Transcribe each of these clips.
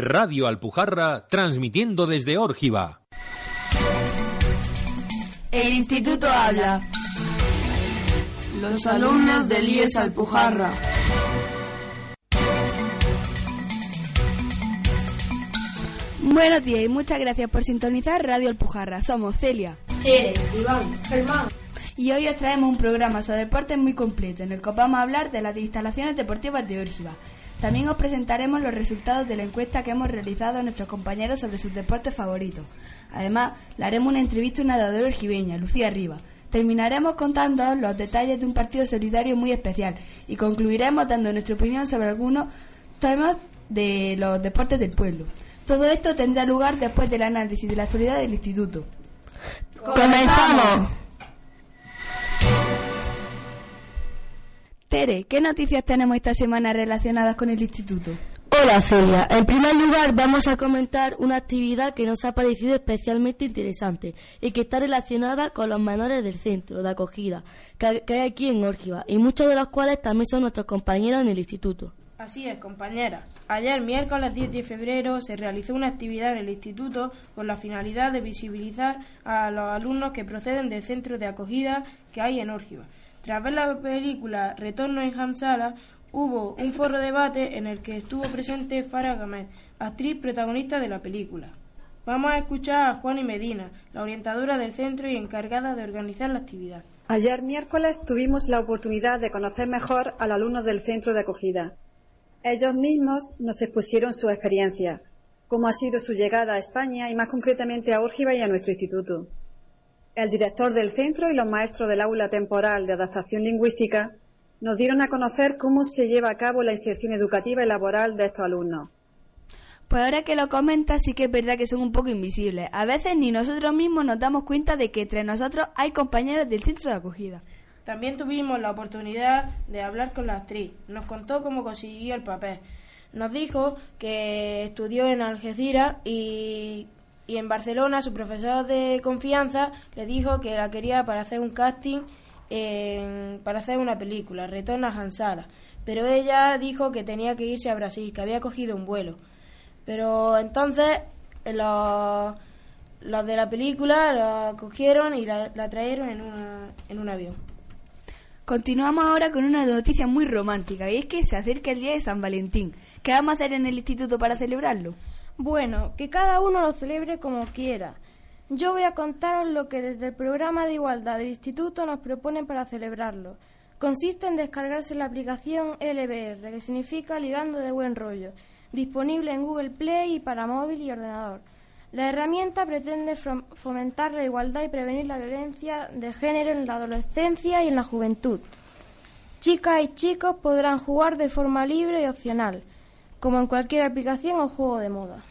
Radio Alpujarra transmitiendo desde Órgiva. El instituto habla. Los alumnos del IES Alpujarra. Buenos días y muchas gracias por sintonizar Radio Alpujarra. Somos Celia, Tere, Iván, Germán. y hoy os traemos un programa sobre deportes muy completo en el que os vamos a hablar de las instalaciones deportivas de Órgiva. También os presentaremos los resultados de la encuesta que hemos realizado a nuestros compañeros sobre sus deportes favoritos. Además, le haremos una entrevista a una nadadora orgiveña, Lucía Riva. Terminaremos contando los detalles de un partido solidario muy especial y concluiremos dando nuestra opinión sobre algunos temas de los deportes del pueblo. Todo esto tendrá lugar después del análisis de la actualidad del instituto. ¡Comenzamos! Tere, ¿qué noticias tenemos esta semana relacionadas con el instituto? Hola Celia, en primer lugar vamos a comentar una actividad que nos ha parecido especialmente interesante y que está relacionada con los menores del centro de acogida que, hay aquí en Órgiva y muchos de los cuales también son nuestros compañeros en el instituto. Así es, compañera. Ayer, miércoles 10 de febrero, se realizó una actividad en el instituto con la finalidad de visibilizar a los alumnos que proceden del centro de acogida que hay en Órgiva. Tras ver la película Retorno en Hamsala, hubo un foro debate en el que estuvo presente Farah Gamed, actriz protagonista de la película. Vamos a escuchar a Juani Medina, la orientadora del centro y encargada de organizar la actividad. Ayer miércoles tuvimos la oportunidad de conocer mejor a los alumnos del centro de acogida. Ellos mismos nos expusieron su experiencia, cómo ha sido su llegada a España y más concretamente a Órgiva y a nuestro instituto. El director del centro y los maestros del aula temporal de adaptación lingüística nos dieron a conocer cómo se lleva a cabo la inserción educativa y laboral de estos alumnos. Pues ahora que lo comentas, sí que es verdad que son un poco invisibles. A veces ni nosotros mismos nos damos cuenta de que entre nosotros hay compañeros del centro de acogida. También tuvimos la oportunidad de hablar con la actriz. Nos contó cómo consiguió el papel. Nos dijo que estudió en Algeciras y, y en Barcelona su profesor de confianza le dijo que la quería para hacer un casting en- para hacer una película, Retorno a Hansala. Pero ella dijo que tenía que irse a Brasil, que había cogido un vuelo. Pero entonces los, los de la película la cogieron y la, la trajeron en, una, en un avión. Continuamos ahora con una noticia muy romántica y es que se acerca el día de San Valentín. ¿Qué vamos a hacer en el instituto para celebrarlo? Bueno, que cada uno lo celebre como quiera. Yo voy a contaros lo que desde el programa de igualdad del Instituto nos proponen para celebrarlo. Consiste en descargarse la aplicación LBR, que significa Ligando de Buen Rollo, disponible en Google Play y para móvil y ordenador. La herramienta pretende fom- fomentar la igualdad y prevenir la violencia de género en la adolescencia y en la juventud. Chicas y chicos podrán jugar de forma libre y opcional, como en cualquier aplicación o juego de moda.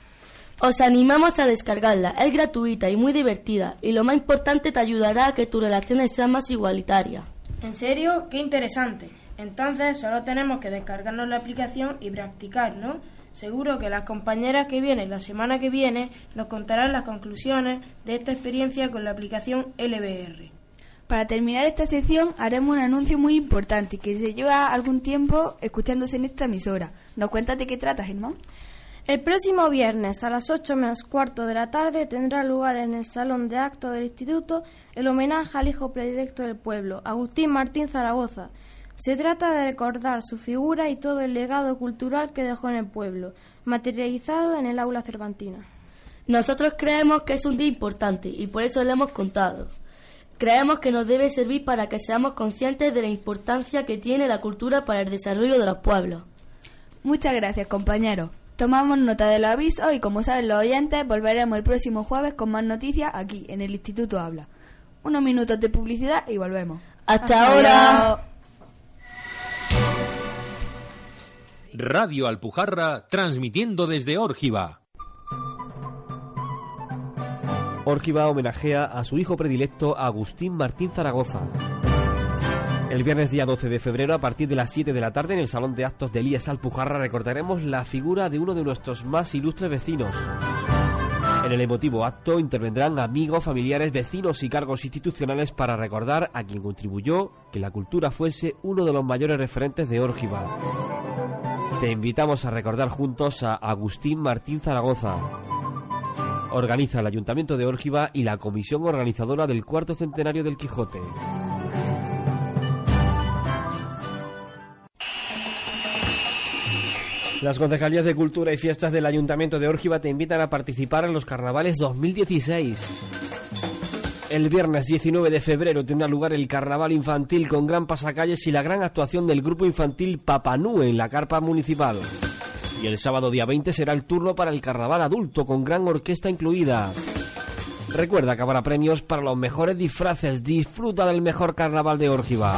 Os animamos a descargarla, es gratuita y muy divertida y lo más importante te ayudará a que tus relaciones sean más igualitarias. ¿En serio? ¡Qué interesante! Entonces solo tenemos que descargarnos la aplicación y practicar, ¿no? Seguro que las compañeras que vienen la semana que viene nos contarán las conclusiones de esta experiencia con la aplicación LBR. Para terminar esta sección haremos un anuncio muy importante que se lleva algún tiempo escuchándose en esta emisora. ¿Nos cuentas de qué trata, Germán? El próximo viernes a las 8 menos cuarto de la tarde tendrá lugar en el Salón de Actos del Instituto el homenaje al hijo predilecto del pueblo, Agustín Martín Zaragoza. Se trata de recordar su figura y todo el legado cultural que dejó en el pueblo, materializado en el aula cervantina. Nosotros creemos que es un día importante y por eso lo hemos contado. Creemos que nos debe servir para que seamos conscientes de la importancia que tiene la cultura para el desarrollo de los pueblos. Muchas gracias, compañeros. Tomamos nota de los avisos y, como saben los oyentes, volveremos el próximo jueves con más noticias aquí, en el Instituto Habla. Unos minutos de publicidad y volvemos. Hasta, ahora. Radio Alpujarra transmitiendo desde Órgiva. Órgiva homenajea a su hijo predilecto Agustín Martín Zaragoza. El viernes día 12 de febrero, a partir de las 7 de la tarde, en el Salón de Actos de Elías Alpujarra, recordaremos la figura de uno de nuestros más ilustres vecinos. En el emotivo acto intervendrán amigos, familiares, vecinos y cargos institucionales para recordar a quien contribuyó que la cultura fuese uno de los mayores referentes de Órgiva. Te invitamos a recordar juntos a Agustín Martín Zaragoza. Organiza el Ayuntamiento de Órgiva y la comisión organizadora del cuarto centenario del Quijote. Las concejalías de Cultura y Fiestas del Ayuntamiento de Órgiva te invitan a participar en los carnavales 2016. El viernes 19 de febrero tendrá lugar el carnaval infantil con gran pasacalles y la gran actuación del grupo infantil Papanú en la carpa municipal. Y el sábado día 20 será el turno para el carnaval adulto con gran orquesta incluida. Recuerda que habrá premios para los mejores disfraces. Disfruta del mejor carnaval de Órgiva.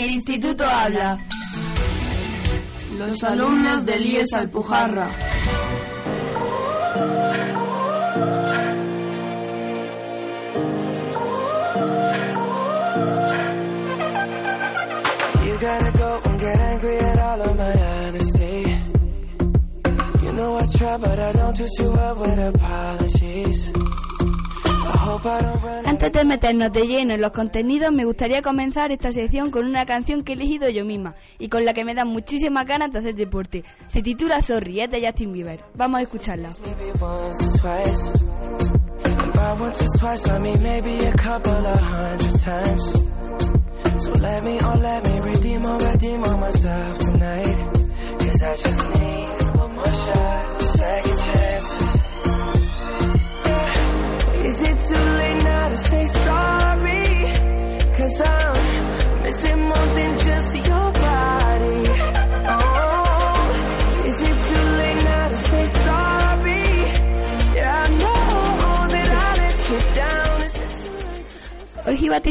El instituto habla. Los alumnos del IES Alpujarra. You gotta go and get angry at all of my honesty. You know I try, but I don't do too well with apologies. Antes de meternos de lleno en los contenidos, me gustaría comenzar esta sección con una canción que he elegido yo misma y con la que me dan muchísimas ganas de hacer deporte. Se titula Sorry, es de Justin Bieber. Vamos a escucharla.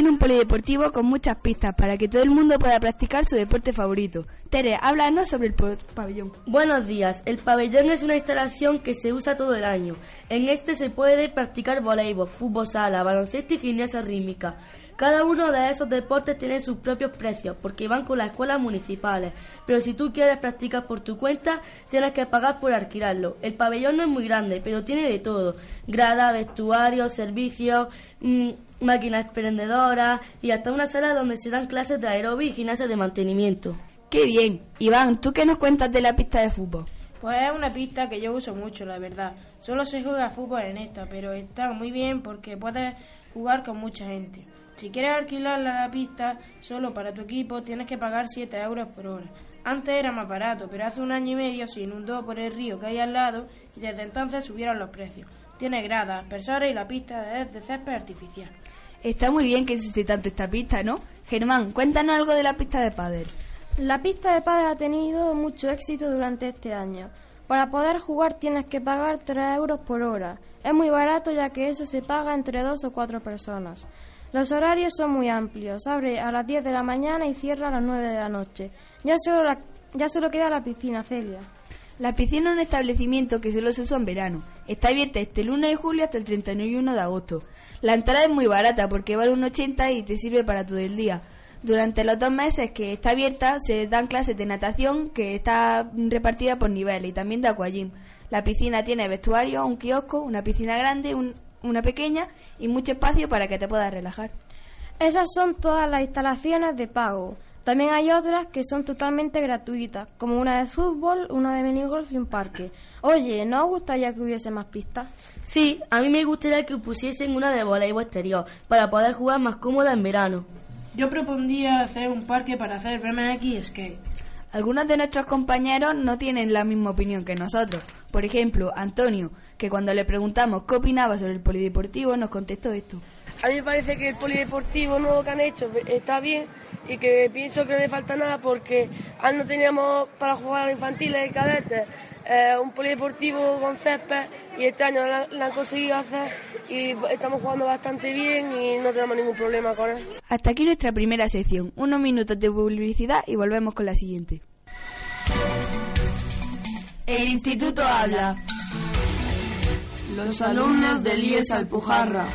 Un polideportivo con muchas pistas para que todo el mundo pueda practicar su deporte favorito. Tere, háblanos sobre el pabellón. Buenos días. El pabellón es una instalación que se usa todo el año. En este se puede practicar voleibol, fútbol sala, baloncesto y gimnasia rítmica. Cada uno de esos deportes tiene sus propios precios porque van con las escuelas municipales. Pero si tú quieres practicar por tu cuenta, tienes que pagar por alquilarlo. El pabellón no es muy grande, pero tiene de todo. Grada, vestuario, servicios, mm, máquinas expendedoras y hasta una sala donde se dan clases de aeróbic y gimnasia de mantenimiento. ¡Qué bien! Iván, ¿tú qué nos cuentas de la pista de fútbol? Pues es una pista que yo uso mucho, la verdad. Solo se juega fútbol en esta, pero está muy bien porque puedes jugar con mucha gente. Si quieres alquilar la pista solo para tu equipo, tienes que pagar 7 euros por hora. Antes era más barato, pero hace un año y medio se inundó por el río que hay al lado y desde entonces subieron los precios. Tiene gradas, aspersores y la pista es de césped artificial. Está muy bien que existe tanto esta pista, ¿no? Germán, cuéntanos algo de la pista de pádel. La pista de pádel ha tenido mucho éxito durante este año. Para poder jugar tienes que pagar 3 euros por hora. Es muy barato ya que eso se paga entre dos o cuatro personas. Los horarios son muy amplios. Abre a las 10 de la mañana y cierra a las 9 de la noche. Ya solo, la- ya solo queda la piscina, Celia. La piscina es un establecimiento que solo se usa en verano. Está abierta este 1 de julio hasta el 31 de agosto. La entrada es muy barata porque vale un 80 y te sirve para todo el día. Durante los dos meses que está abierta se dan clases de natación que está repartida por niveles y también de aquagym. La piscina tiene vestuario, un kiosco, una piscina grande, un- una pequeña y mucho espacio para que te puedas relajar. Esas son todas las instalaciones de pago. También hay otras que son totalmente gratuitas, como una de fútbol, una de minigolf y un parque. Oye, ¿no os gustaría que hubiese más pistas? Sí, a mí me gustaría que pusiesen una de voleibol exterior para poder jugar más cómoda en verano. Yo propondría hacer un parque para hacer BMX y skate. Algunos de nuestros compañeros no tienen la misma opinión que nosotros. Por ejemplo, Antonio, que cuando le preguntamos qué opinaba sobre el polideportivo, nos contestó esto. A mí me parece que el polideportivo nuevo que han hecho está bien y que pienso que no le falta nada porque antes no teníamos para jugar a los infantiles y cadetes eh, un polideportivo con césped y este año lo han- lo han conseguido hacer y estamos jugando bastante bien y no tenemos ningún problema con él. Hasta aquí nuestra primera sección. Unos minutos de publicidad y volvemos con la siguiente. El instituto habla. Los alumnos del IES Alpujarra.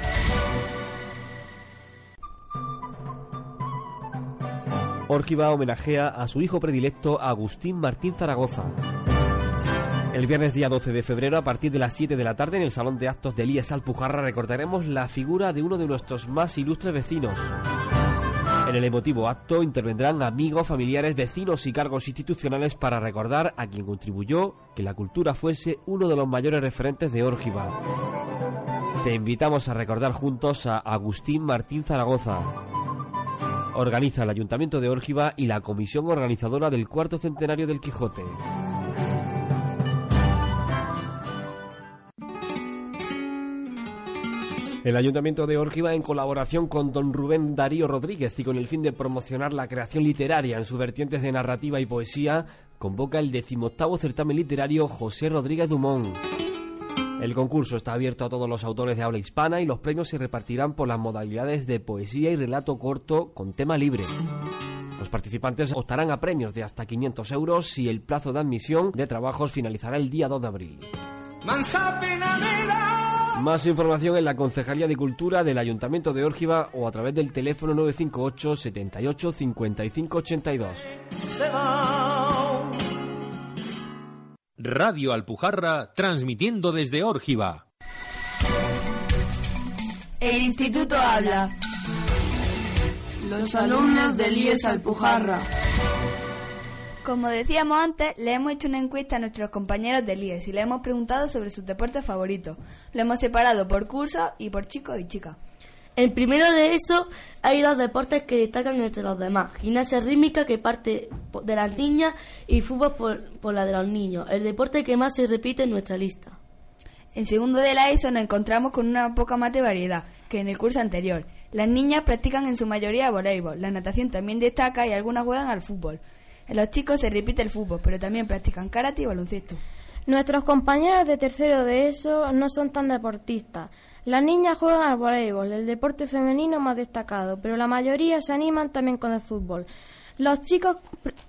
Órgiva homenajea a su hijo predilecto Agustín Martín Zaragoza. El viernes día 12 de febrero, a partir de las 7 de la tarde, en el Salón de Actos de Elías Alpujarra, recordaremos la figura de uno de nuestros más ilustres vecinos. En el emotivo acto intervendrán amigos, familiares, vecinos y cargos institucionales para recordar a quien contribuyó que la cultura fuese uno de los mayores referentes de Órgiva. Te invitamos a recordar juntos a Agustín Martín Zaragoza. Organiza el Ayuntamiento de Órgiva y la comisión organizadora del cuarto centenario del Quijote. El Ayuntamiento de Órgiva, en colaboración con don Rubén Darío Rodríguez y con el fin de promocionar la creación literaria en sus vertientes de narrativa y poesía, convoca el decimoctavo certamen literario José Rodríguez Dumont. El concurso está abierto a todos los autores de habla hispana y los premios se repartirán por las modalidades de poesía y relato corto con tema libre. Los participantes optarán a premios de hasta 500 euros y el plazo de admisión de trabajos finalizará el día 2 de abril. Más información en la Concejalía de Cultura del Ayuntamiento de Órgiva o a través del teléfono 958 78 55 82. Radio Alpujarra transmitiendo desde Órgiva. El Instituto habla. Los alumnos del IES Alpujarra. Como decíamos antes, le hemos hecho una encuesta a nuestros compañeros del IES y le hemos preguntado sobre sus deportes favoritos. Lo hemos separado por cursos y por chicos y chicas. En primero de eso hay dos deportes que destacan entre los demás. Gimnasia rítmica que parte de las niñas y fútbol por, por la de los niños. El deporte que más se repite en nuestra lista. En segundo de la ESO nos encontramos con una poca más de variedad que en el curso anterior. Las niñas practican en su mayoría voleibol, la natación también destaca y algunas juegan al fútbol. En los chicos se repite el fútbol, pero también practican karate y baloncesto. Nuestros compañeros de tercero de ESO no son tan deportistas. Las niñas juegan al voleibol, el deporte femenino más destacado, pero la mayoría se animan también con el fútbol. Los chicos,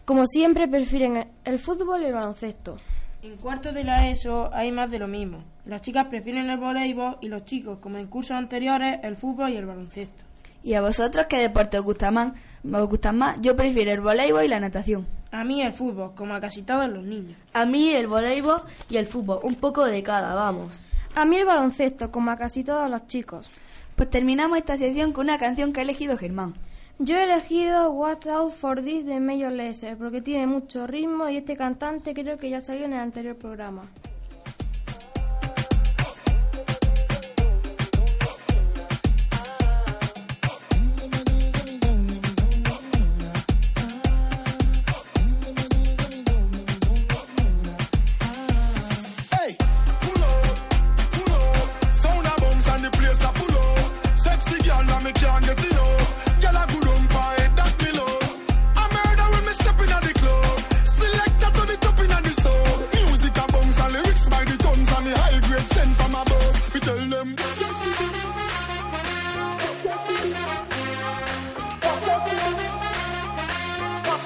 como siempre, prefieren el fútbol y el baloncesto. En cuarto de la ESO hay más de lo mismo. Las chicas prefieren el voleibol y los chicos, como en cursos anteriores, el fútbol y el baloncesto. ¿Y a vosotros qué deporte os gusta más? ¿Os gustan más? Yo prefiero el voleibol y la natación. A mí el fútbol, como a casi todos los niños. A mí el voleibol y el fútbol, un poco de cada, vamos. A mí el baloncesto, como a casi todos los chicos. Pues terminamos esta sección con una canción que ha elegido Germán. Yo he elegido What Out for This de Major Lazer porque tiene mucho ritmo y este cantante creo que ya salió en el anterior programa.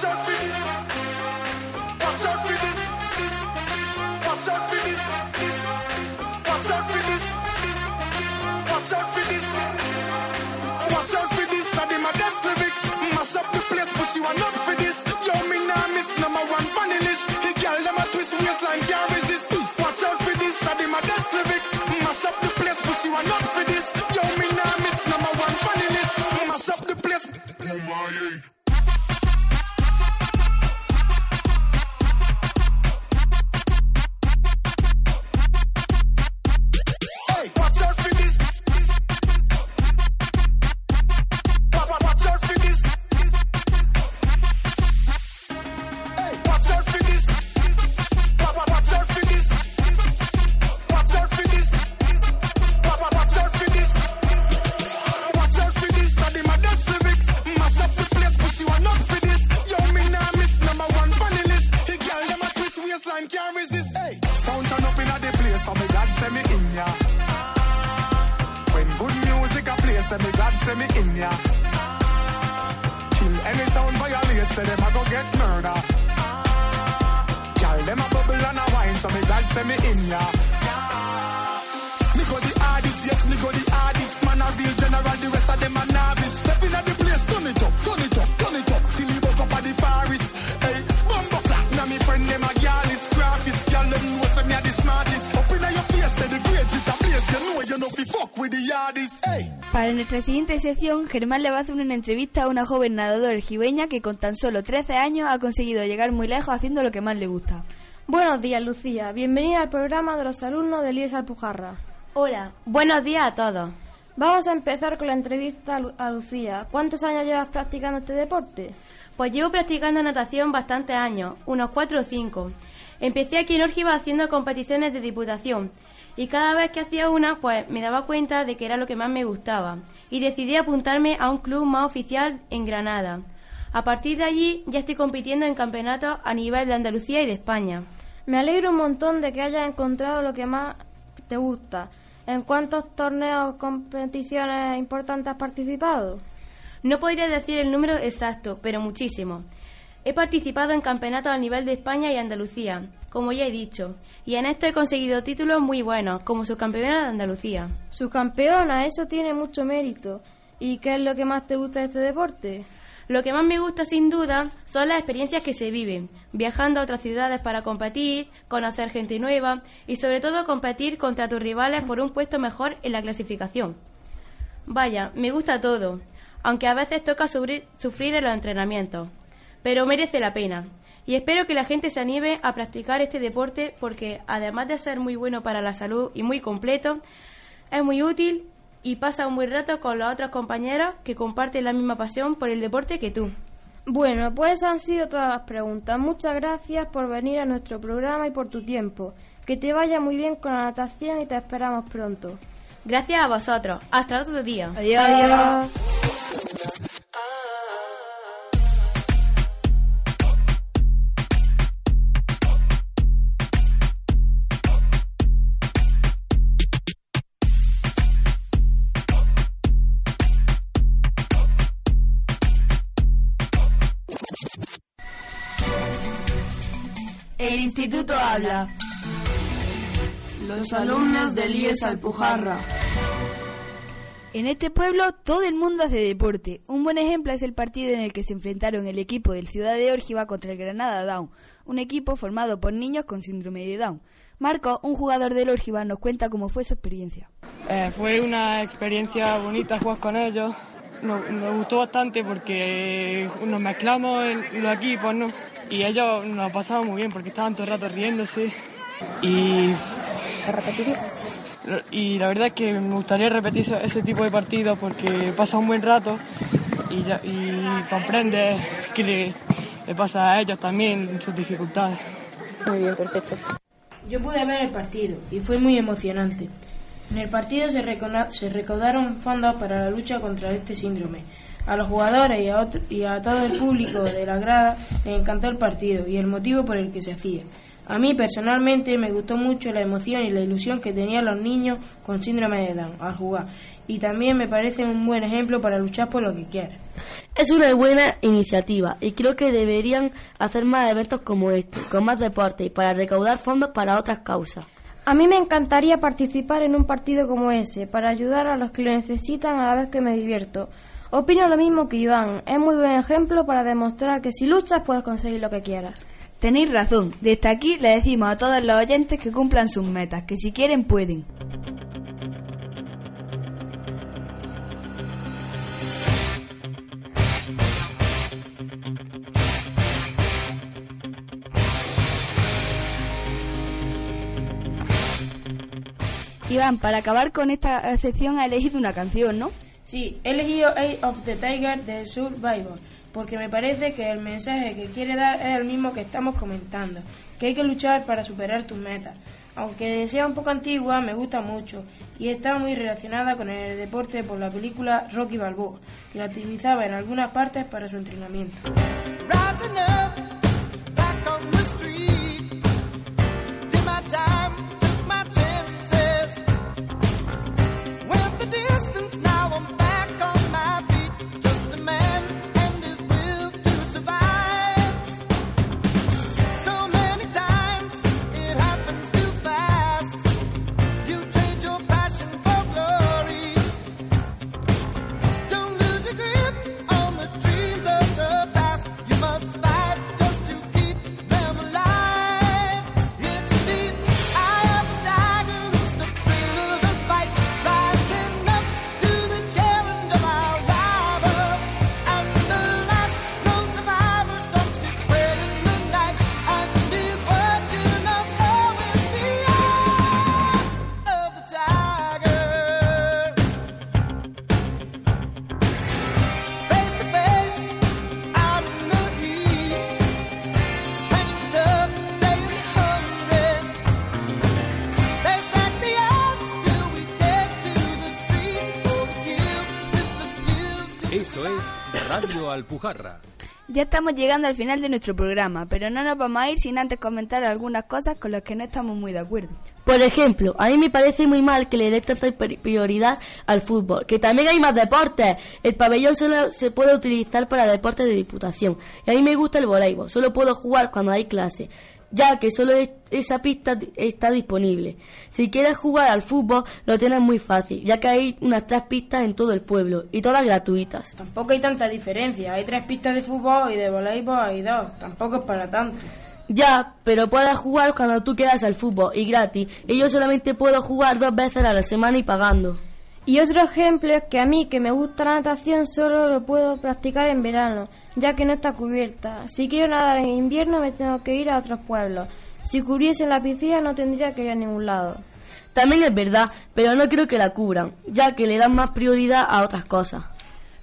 Champions. Para nuestra siguiente sección, Germán le va a hacer una entrevista a una joven nadadora jibeña que con tan solo 13 años ha conseguido llegar muy lejos haciendo lo que más le gusta. Buenos días, Lucía. Bienvenida al programa de los alumnos de IES Alpujarra. Hola, buenos días a todos. Vamos a empezar con la entrevista a, Lu- a Lucía. ¿Cuántos años llevas practicando este deporte? Pues llevo practicando natación bastantes años, unos cuatro o cinco. Empecé aquí en Órgiva haciendo competiciones de diputación y cada vez que hacía una, pues me daba cuenta de que era lo que más me gustaba y decidí apuntarme a un club más oficial en Granada. A partir de allí ya estoy compitiendo en campeonatos a nivel de Andalucía y de España. Me alegro un montón de que hayas encontrado lo que más te gusta. ¿En cuántos torneos o competiciones importantes has participado? No podría decir el número exacto, pero muchísimo. He participado en campeonatos a nivel de España y Andalucía, como ya he dicho, y en esto he conseguido títulos muy buenos, como subcampeona de Andalucía. Subcampeona, eso tiene mucho mérito. ¿Y qué es lo que más te gusta de este deporte? Lo que más me gusta sin duda son las experiencias que se viven, viajando a otras ciudades para competir, conocer gente nueva y sobre todo competir contra tus rivales por un puesto mejor en la clasificación. Vaya, me gusta todo, aunque a veces toca sufrir, sufrir en los entrenamientos, pero merece la pena. Y espero que la gente se anime a practicar este deporte porque además de ser muy bueno para la salud y muy completo, es muy útil y pasa un buen rato con los otros compañeros que comparten la misma pasión por el deporte que tú. Bueno, pues han sido todas las preguntas. Muchas gracias por venir a nuestro programa y por tu tiempo. Que te vaya muy bien con la natación y te esperamos pronto. Gracias a vosotros. Hasta otro día. Adiós. El instituto habla. Los alumnos del IES Alpujarra. En este pueblo todo el mundo hace deporte. Un buen ejemplo es el partido en el que se enfrentaron el equipo del Ciudad de Órgiva contra el Granada Down, un equipo formado por niños con síndrome de Down. Marco, un jugador del Órgiva, nos cuenta cómo fue su experiencia. Eh, fue una experiencia bonita jugar con ellos. Nos, nos gustó bastante porque nos mezclamos en los equipos, ¿no? Y ellos nos pasaban muy bien porque estaban todo el rato riéndose. Y. Y la verdad es que me gustaría repetir ese, tipo de partidos porque pasa un buen rato y, ya, y comprendes que le, le pasa a ellos también sus dificultades. Muy bien, perfecto. Yo pude ver el partido y fue muy emocionante. En el partido se, recona- se recaudaron fondos para la lucha contra este síndrome. A los jugadores y a, otro- y a todo el público de la grada les encantó el partido y el motivo por el que se hacía. A mí personalmente me gustó mucho la emoción y la ilusión que tenían los niños con síndrome de Down al jugar y también me parece un buen ejemplo para luchar por lo que quieren. Es una buena iniciativa y creo que deberían hacer más eventos como este, con más deporte y para recaudar fondos para otras causas. A mí me encantaría participar en un partido como ese, para ayudar a los que lo necesitan a la vez que me divierto. Opino lo mismo que Iván, es muy buen ejemplo para demostrar que si luchas puedes conseguir lo que quieras. Tenéis razón. Desde aquí le decimos a todos los oyentes que cumplan sus metas, que si quieren pueden. Iván, para acabar con esta sección ha elegido una canción, ¿no? Sí, he elegido Eye of the Tiger de Survivor porque me parece que el mensaje que quiere dar es el mismo que estamos comentando, que hay que luchar para superar tus metas. Aunque sea un poco antigua, me gusta mucho y está muy relacionada con el deporte por la película Rocky Balboa, que la utilizaba en algunas partes para su entrenamiento. Alpujarra. Ya estamos llegando al final de nuestro programa, pero no nos vamos a ir sin antes comentar algunas cosas con las que no estamos muy de acuerdo. Por ejemplo, a mí me parece muy mal que le dé tanta pri- prioridad al fútbol, que también hay más deportes. El pabellón solo se puede utilizar para deportes de diputación. Y a mí me gusta el voleibol, solo puedo jugar cuando hay clase, ya que solo es- esa pista está disponible. Si quieres jugar al fútbol, lo tienes muy fácil, ya que hay unas tres pistas en todo el pueblo, y todas gratuitas. Tampoco hay tanta diferencia. Hay tres pistas de fútbol y de voleibol hay dos. Tampoco es para tanto. Ya, pero puedes jugar cuando tú quieras al fútbol y gratis. Y yo solamente puedo jugar dos veces a la semana y pagando. Y otro ejemplo es que a mí, que me gusta la natación, solo lo puedo practicar en verano, ya que no está cubierta. Si quiero nadar en invierno, me tengo que ir a otros pueblos. Si cubriese la piscina, no tendría que ir a ningún lado. También es verdad, pero no creo que la cubran, ya que le dan más prioridad a otras cosas.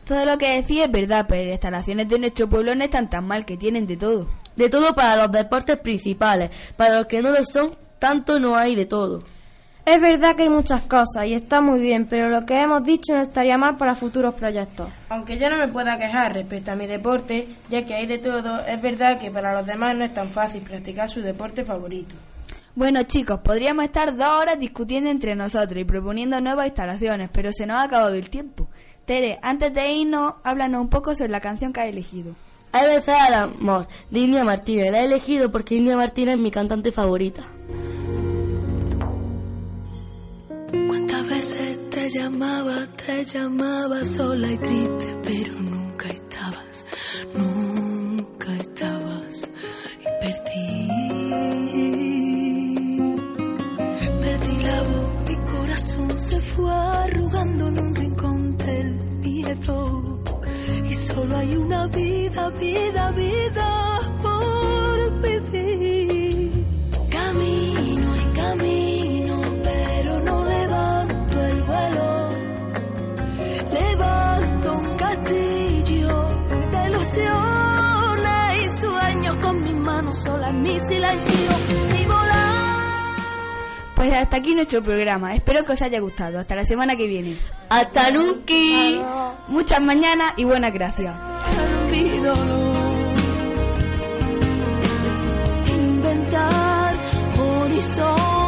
Todo lo que decís es verdad, pero las instalaciones de nuestro pueblo no están tan mal, que tienen de todo. De todo para los deportes principales, para los que no lo son, tanto no hay de todo. Es verdad que hay muchas cosas y está muy bien, pero lo que hemos dicho no estaría mal para futuros proyectos. Aunque yo no me pueda quejar respecto a mi deporte, ya que hay de todo, es verdad que para los demás no es tan fácil practicar su deporte favorito. Bueno chicos, podríamos estar dos horas discutiendo entre nosotros y proponiendo nuevas instalaciones, pero se nos ha acabado el tiempo. Tere, antes de irnos, háblanos un poco sobre la canción que has elegido. Hay veces al amor, de India Martínez. La he elegido porque India Martínez es mi cantante favorita. ¿Cuántas veces te llamaba, te llamaba sola y triste, pero nunca estabas, nunca estabas. Y perdí, perdí la voz, mi corazón se fue arrugando en un rincón del miedo. Y solo hay una vida, vida, vida ilusiones y sueños con mis manos sola en mi silencio y volar. Pues hasta aquí nuestro programa. Espero que os haya gustado. Hasta la semana que viene. ¡Hasta nunca! Muchas mañanas y buenas gracias. Inventar horizontes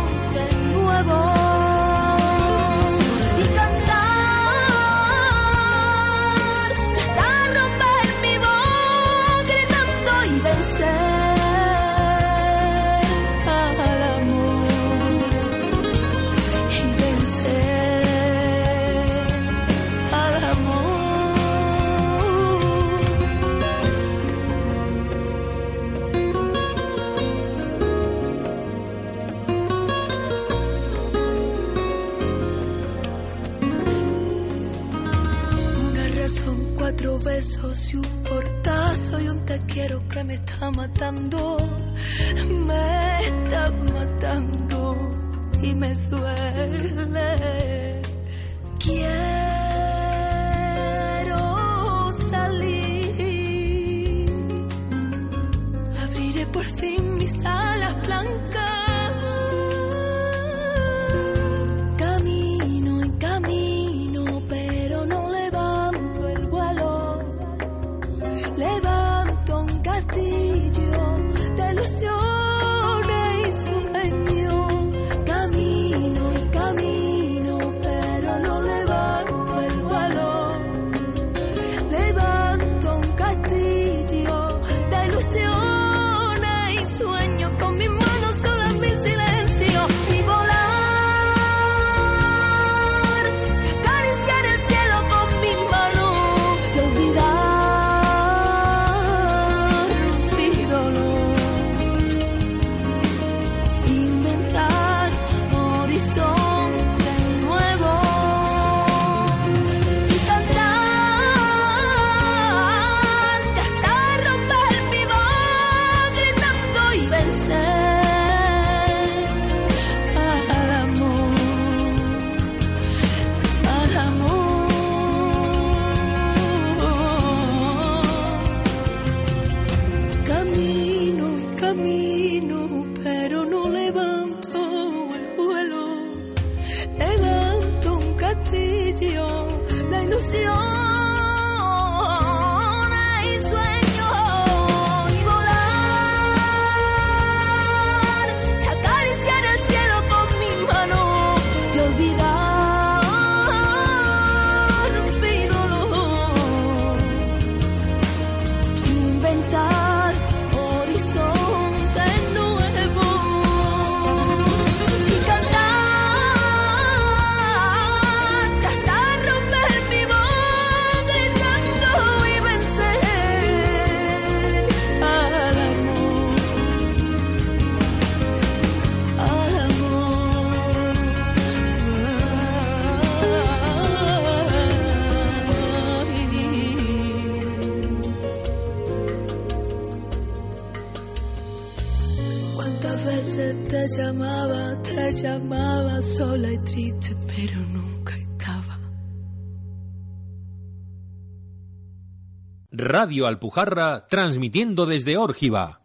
fin mis alas blancas. Radio Alpujarra transmitiendo desde Órgiva.